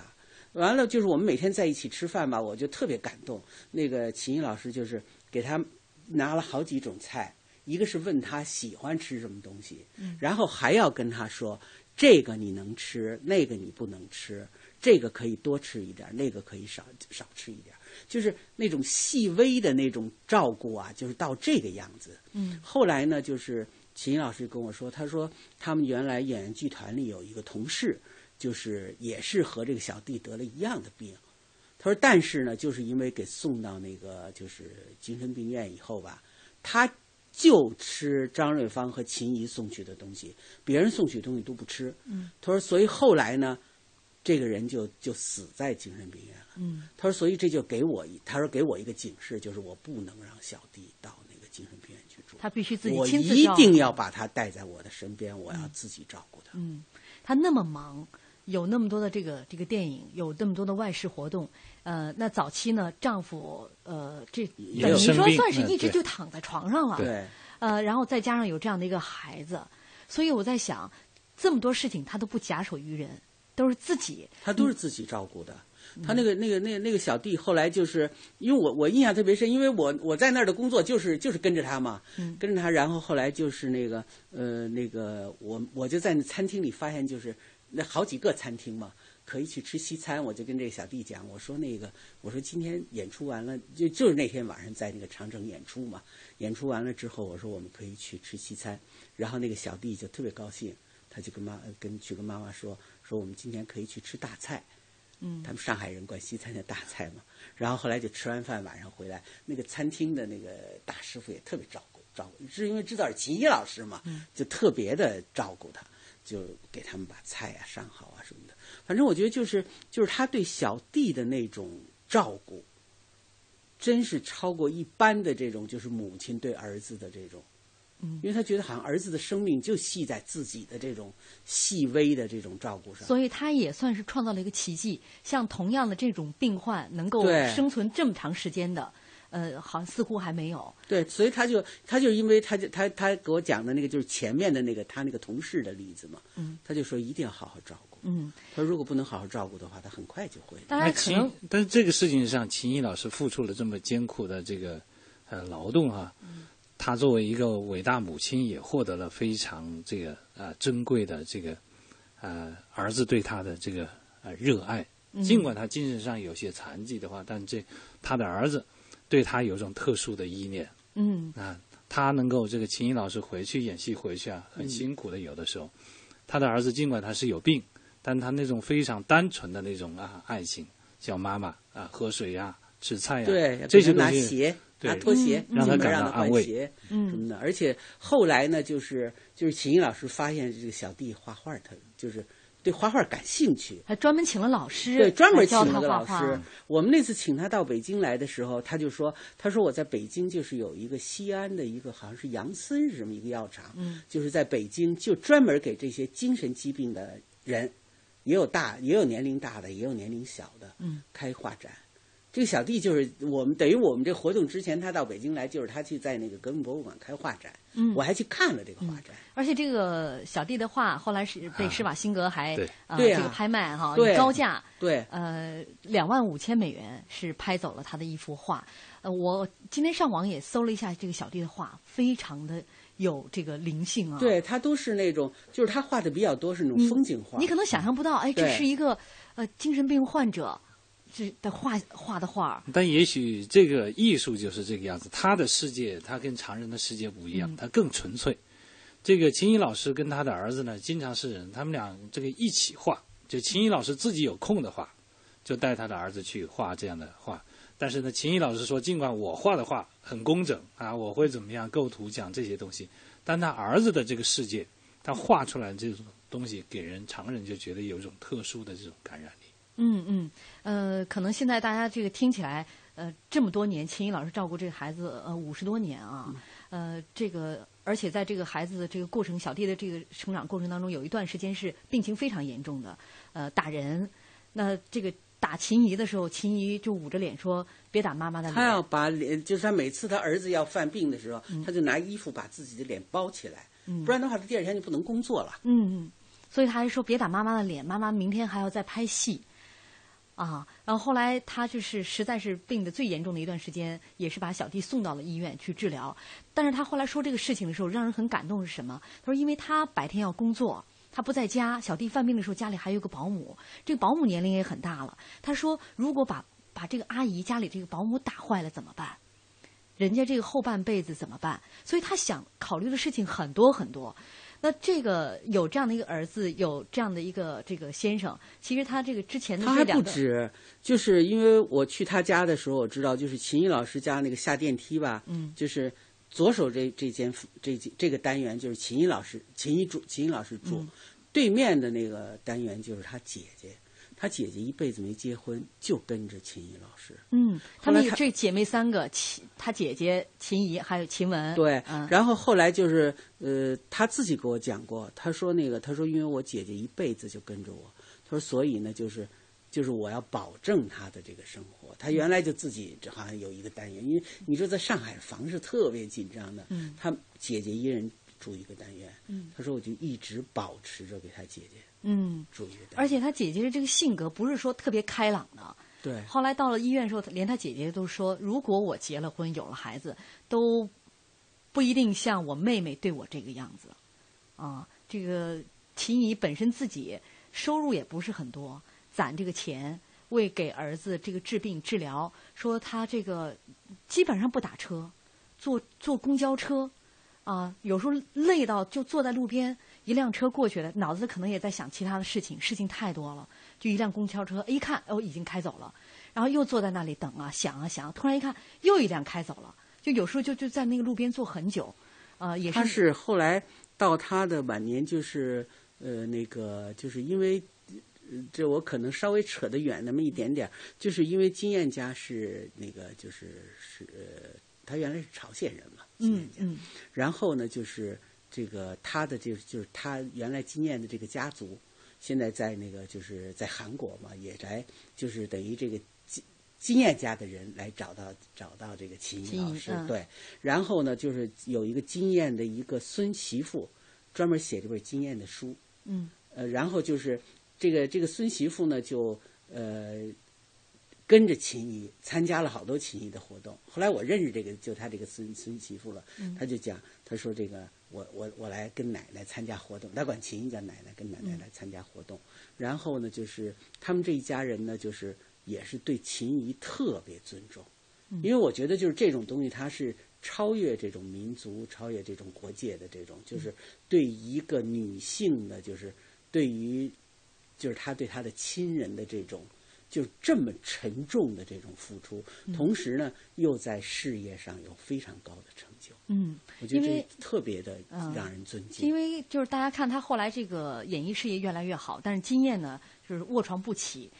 完了，就是我们每天在一起吃饭吧，我就特别感动。那个秦毅老师就是给他拿了好几种菜，一个是问他喜欢吃什么东西，然后还要跟他说这个你能吃，那个你不能吃，这个可以多吃一点，那个可以少少吃一点。就是那种细微的那种照顾啊，就是到这个样子。嗯，后来呢，就是。秦老师跟我说，他说他们原来演员剧团里有一个同事，就是也是和这个小弟得了一样的病。他说，但是呢，就是因为给送到那个就是精神病院以后吧，他就吃张瑞芳和秦怡送去的东西，别人送去的东西都不吃。嗯，他说，所以后来呢，这个人就就死在精神病院了。嗯，他说，所以这就给我一，他说给我一个警示，就是我不能让小弟到那个精神病院去住。他必须自己亲自我一定要把他带在我的身边，我要自己照顾他。嗯，他那么忙，有那么多的这个这个电影，有那么多的外事活动。呃，那早期呢，丈夫呃，这等于说算是一直就躺在床上了。对，呃，然后再加上有这样的一个孩子，所以我在想，这么多事情他都不假手于人，都是自己。他都是自己照顾的。他那个那个那个那个小弟后来就是因为我我印象特别深，因为我我在那儿的工作就是就是跟着他嘛，嗯跟着他，然后后来就是那个呃那个我我就在那餐厅里发现就是那好几个餐厅嘛。可以去吃西餐，我就跟这个小弟讲，我说那个，我说今天演出完了，就就是那天晚上在那个长城演出嘛，演出完了之后，我说我们可以去吃西餐，然后那个小弟就特别高兴，他就跟妈跟去跟妈妈说，说我们今天可以去吃大菜，嗯。他们上海人管西餐叫大菜嘛，然后后来就吃完饭晚上回来，那个餐厅的那个大师傅也特别照顾照顾，是因为知道是秦一老师嘛，就特别的照顾他，就给他们把菜啊上好啊什么的。反正我觉得就是就是他对小弟的那种照顾，真是超过一般的这种就是母亲对儿子的这种，嗯因为他觉得好像儿子的生命就系在自己的这种细微的这种照顾上。所以他也算是创造了一个奇迹，像同样的这种病患能够生存这么长时间的，呃，好像似乎还没有。对，所以他就他就因为他就他他给我讲的那个就是前面的那个他那个同事的例子嘛，嗯他就说一定要好好照顾。嗯，他说如果不能好好照顾的话，他很快就会。当那秦，但是这个事情上，秦毅老师付出了这么艰苦的这个呃劳动啊，他作为一个伟大母亲，也获得了非常这个啊珍贵的这个呃儿子对他的这个呃热爱。嗯尽管他精神上有些残疾的话，但这他的儿子对他有一种特殊的依恋嗯啊。他能够这个秦怡老师回去演戏回去啊，很辛苦的，有的时候，他的儿子尽管他是有病。但他那种非常单纯的那种啊爱情，叫妈妈啊喝水呀、吃菜呀、对，这些东西拿拖鞋，让他让他。换鞋嗯什么的。而且后来呢，就是就是秦毅老师发现这个小弟画画，他就是对画画感兴趣，还专门请了老师，对，专门请了个老师。我们那次请他到北京来的时候，他就说：“他说我在北京就是有一个西安的一个好像是杨森是什么一个药厂，嗯就是在北京就专门给这些精神疾病的人，也有大也有年龄大的，也有年龄小的，嗯，开画展。这个小弟就是我们等于我们这活动之前，他到北京来，就是他去在那个革命博物馆开画展，嗯我还去看了这个画展。而且这个小弟的画后来是被施瓦辛格还对呃这个拍卖哈，高价对呃两万五千美元是拍走了他的一幅画。呃，我今天上网也搜了一下这个小弟的画，非常的有这个灵性啊。对他都是那种，就是他画的比较多是那种风景画。你可能想象不到，哎，这是一个呃精神病患者这的画画的画。但也许这个艺术就是这个样子，他的世界他跟常人的世界不一样，他更纯粹。这个秦怡老师跟他的儿子呢，经常是人，他们俩这个一起画。就秦怡老师自己有空的话，就带他的儿子去画这样的画。但是呢，秦怡老师说，尽管我画的画很工整啊，我会怎么样构图讲这些东西，但他儿子的这个世界，他画出来这种东西，给人常人就觉得有一种特殊的这种感染力。嗯嗯，呃，可能现在大家这个听起来，呃，这么多年，秦怡老师照顾这个孩子，呃，五十多年啊，呃，这个而且在这个孩子的这个过程，小弟的这个成长过程当中，有一段时间是病情非常严重的，呃，打人。那这个打秦怡的时候，秦怡就捂着脸说：“别打妈妈的脸。”他要把脸，就是他每次他儿子要犯病的时候，他就拿衣服把自己的脸包起来，嗯不然的话，他第二天就不能工作了。嗯嗯，所以他还说别打妈妈的脸，妈妈明天还要再拍戏。啊，然后后来他就是实在是病的最严重的一段时间，也是把小弟送到了医院去治疗。但是他后来说这个事情的时候，让人很感动是什么？他说因为他白天要工作，他不在家，小弟犯病的时候家里还有个保姆，这个保姆年龄也很大了。他说如果把把这个阿姨家里这个保姆打坏了怎么办？人家这个后半辈子怎么办？所以他想考虑的事情很多很多。那这个有这样的一个儿子，有这样的一个这个先生，其实他这个之前的他还不止，就是因为我去他家的时候，我知道就是秦毅老师家那个下电梯吧，嗯就是左手这这间这这个单元就是秦毅老师，秦毅住，秦毅老师住，嗯对面的那个单元就是他姐姐，他姐姐一辈子没结婚，就跟着秦怡老师。嗯，他们这姐妹三个，秦他姐姐秦怡还有秦雯，对，嗯，然后后来就是呃，他自己给我讲过，他说那个，他说因为我姐姐一辈子就跟着我，他说所以呢，就是就是我要保证她的这个生活。他原来就自己这好像有一个单元，因为你说在上海房是特别紧张的，嗯他姐姐一人住一个单元，嗯他说我就一直保持着给他姐姐嗯，而且他姐姐的这个性格不是说特别开朗的。对，后来到了医院的时候，连他姐姐都说，如果我结了婚有了孩子，都不一定像我妹妹对我这个样子。啊，这个秦怡本身自己收入也不是很多，攒这个钱为给儿子这个治病治疗，说他这个基本上不打车，坐坐公交车，啊，有时候累到就坐在路边，一辆车过去了，脑子可能也在想其他的事情，事情太多了，就一辆公交车，一看哦已经开走了，然后又坐在那里等啊想啊想，突然一看又一辆开走了，就有时候就就在那个路边坐很久，啊、也是他是后来到他的晚年，就是呃那个，就是因为呃这我可能稍微扯得远那么一点点，就是因为金燕家是那个就是是呃，他原来是朝鲜人嘛，嗯嗯。然后呢就是这个他的就是就是他原来金燕的这个家族，现在在那个就是在韩国嘛，也来就是等于这个金金燕家的人来找到找到这个秦秦怡老师，嗯对，然后呢就是有一个金燕的一个孙媳妇，专门写这本金燕的书，嗯。呃，然后就是这个这个孙媳妇呢，就呃跟着秦怡参加了好多秦怡的活动。后来我认识这个就他这个孙孙媳妇了，嗯。他就讲，他说这个我我我来跟奶奶参加活动，他管秦怡叫奶奶，跟奶奶来参加活动。然后呢，就是他们这一家人呢，就是也是对秦怡特别尊重，因为我觉得就是这种东西，它是超越这种民族、超越这种国界的这种，就是对一个女性的，就是对于，就是她对她的亲人的这种，就这么沉重的这种付出，嗯同时呢，又在事业上有非常高的成就。嗯，我觉得这特别的嗯让人尊敬。因为就是大家看他后来这个演艺事业越来越好，但是金燕呢就是卧床不起，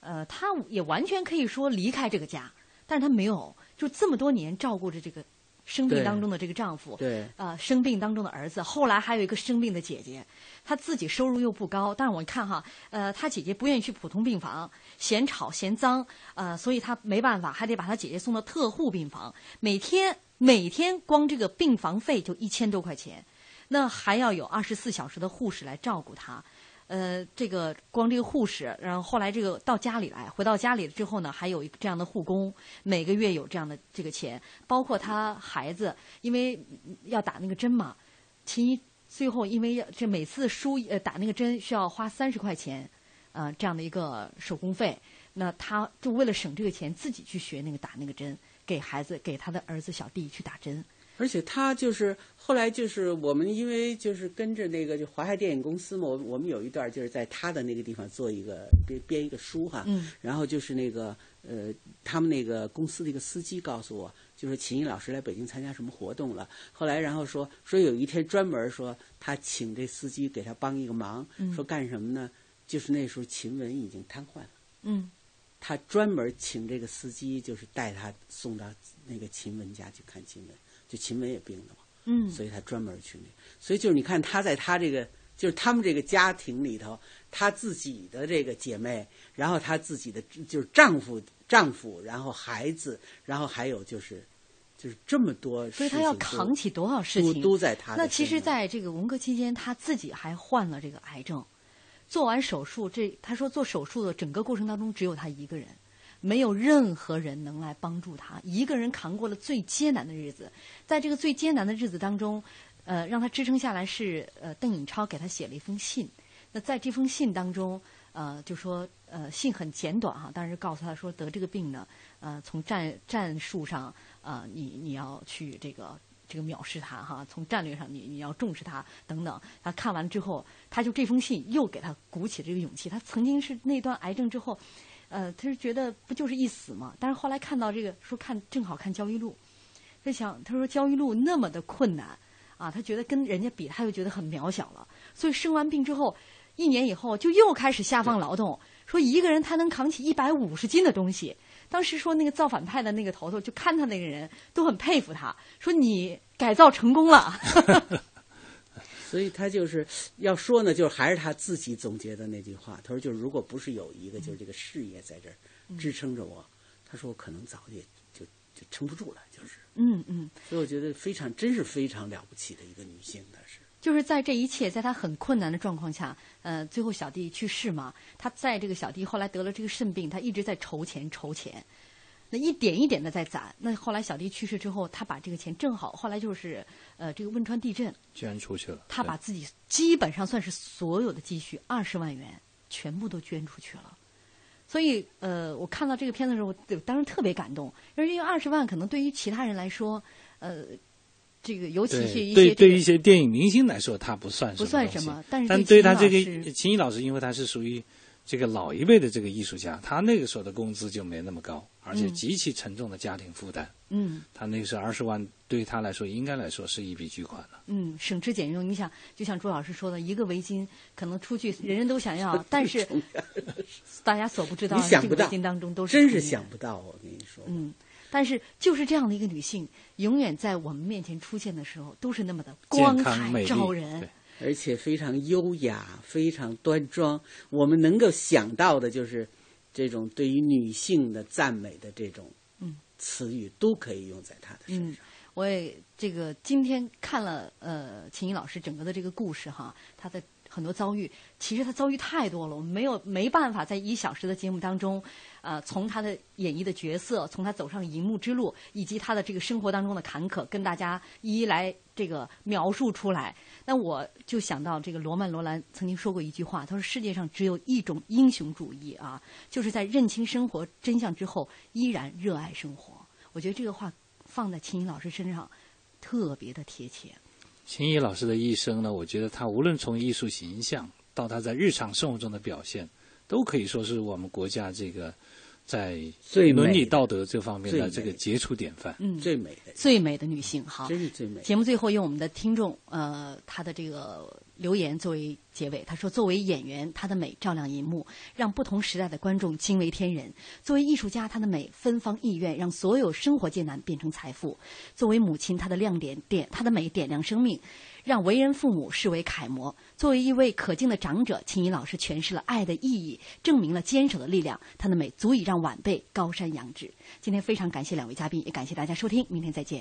呃，他也完全可以说离开这个家，但是他没有，就这么多年照顾着这个生病当中的这个丈夫，对呃，生病当中的儿子，后来还有一个生病的姐姐，她自己收入又不高，但是我看哈，呃，她姐姐不愿意去普通病房，嫌吵嫌脏，呃，所以她没办法，还得把她姐姐送到特护病房，每天每天光这个病房费就一千多块钱，那还要有二十四小时的护士来照顾她。呃，这个光这个护士，然后后来这个到家里来，回到家里之后呢，还有一个这样的护工，每个月有这样的这个钱，包括他孩子，因为要打那个针嘛，秦一最后因为要这每次输呃打那个针需要花三十块钱，呃这样的一个手工费，那他就为了省这个钱，自己去学那个打那个针，给孩子给他的儿子小弟去打针。而且他就是后来就是我们因为就是跟着那个就华海电影公司嘛，我我们有一段就是在他的那个地方做一个编编一个书哈，嗯然后就是那个呃他们那个公司的一个司机告诉我，就是秦毅老师来北京参加什么活动了，后来然后说说有一天专门说他请这司机给他帮一个忙，嗯说干什么呢？就是那时候秦雯已经瘫痪了。嗯他专门请这个司机，就是带他送到那个秦雯家去看秦雯，就秦雯也病了嘛，嗯。所以他专门去那，所以就是你看他在他这个就是他们这个家庭里头，他自己的这个姐妹，然后他自己的就是丈夫丈夫，然后孩子，然后还有就是就是这么多所以他要扛起多少事情，都都在他那其实，在这个文革期间，他自己还患了这个癌症，做完手术，这他说做手术的整个过程当中只有他一个人，没有任何人能来帮助他，一个人扛过了最艰难的日子。在这个最艰难的日子当中，呃，让他支撑下来是呃邓颖超给他写了一封信。那在这封信当中，呃，就说呃信很简短哈，但是告诉他说得这个病呢，呃，从战战术上呃，你你要去这个这个藐视他哈，从战略上你你要重视他等等。他看完之后，他就这封信又给他鼓起这个勇气。他曾经是那段癌症之后，呃，他是觉得不就是一死吗？但是后来看到这个说看正好看焦裕禄，他想他说焦裕禄那么的困难啊，他觉得跟人家比，他又觉得很渺小了。所以生完病之后。一年以后，就又开始下放劳动。说一个人他能扛起一百五十斤的东西。当时说那个造反派的那个头头，就看他那个人都很佩服他，说你改造成功了。*laughs* 所以他就是要说呢，就是还是他自己总结的那句话。他说，就是如果不是有一个就是这个事业在这儿支撑着我，他说我可能早也就就撑不住了。就是，嗯嗯。所以我觉得非常，真是非常了不起的一个女性，她是。就是在这一切，在她很困难的状况下。呃，最后小弟去世嘛，他在这个小弟后来得了这个肾病，他一直在筹钱筹钱，那一点一点的在攒。那后来小弟去世之后，他把这个钱正好，后来就是呃这个汶川地震捐出去了，他把自己基本上算是所有的积蓄二十万元全部都捐出去了。所以呃，我看到这个片子的时候，我当时特别感动，因为二十万可能对于其他人来说，呃。这个尤其是一些对对于一些电影明星来说，他不算不算什么，但是但对他这个秦毅老师，因为他是属于这个老一辈的这个艺术家，他那个时候的工资就没那么高，而且极其沉重的家庭负担。嗯，他那个时候二十万，对于他来说，应该来说是一笔巨款了。嗯，省吃俭用，你想，就像朱老师说的，一个围巾可能出去人人都想要，*laughs* 但是大家所不知道，这个围巾当中都是真是想不到，我跟你说，嗯。但是，就是这样的一个女性，永远在我们面前出现的时候，都是那么的光彩照人，而且非常优雅、非常端庄。我们能够想到的，就是这种对于女性的赞美的这种词语，都可以用在她的身上。我也这个今天看了呃，秦怡老师整个的这个故事哈，她的很多遭遇，其实她遭遇太多了，我们没有没办法在一小时的节目当中。呃，从她的演绎的角色，从她走上荧幕之路，以及她的这个生活当中的坎坷，跟大家一一来这个描述出来。那我就想到这个罗曼·罗兰曾经说过一句话，他说：“世界上只有一种英雄主义啊，就是在认清生活真相之后，依然热爱生活。”我觉得这个话放在秦怡老师身上特别的贴切。秦怡老师的一生呢，我觉得他无论从艺术形象到他在日常生活中的表现，都可以说是我们国家这个。在最伦理道德这方面的这个杰出典范，嗯，最美的最美的女性，好，真是最美。节目最后用我们的听众呃他的这个留言作为结尾，他说：“作为演员，她的美照亮银幕，让不同时代的观众惊为天人；作为艺术家，她的美芬芳意愿，让所有生活艰难变成财富；作为母亲，她的亮点点，她的美点亮生命。”让为人父母视为楷模。作为一位可敬的长者，秦怡老师诠释了爱的意义，证明了坚守的力量。她的美足以让晚辈高山仰止。今天非常感谢两位嘉宾，也感谢大家收听，明天再见。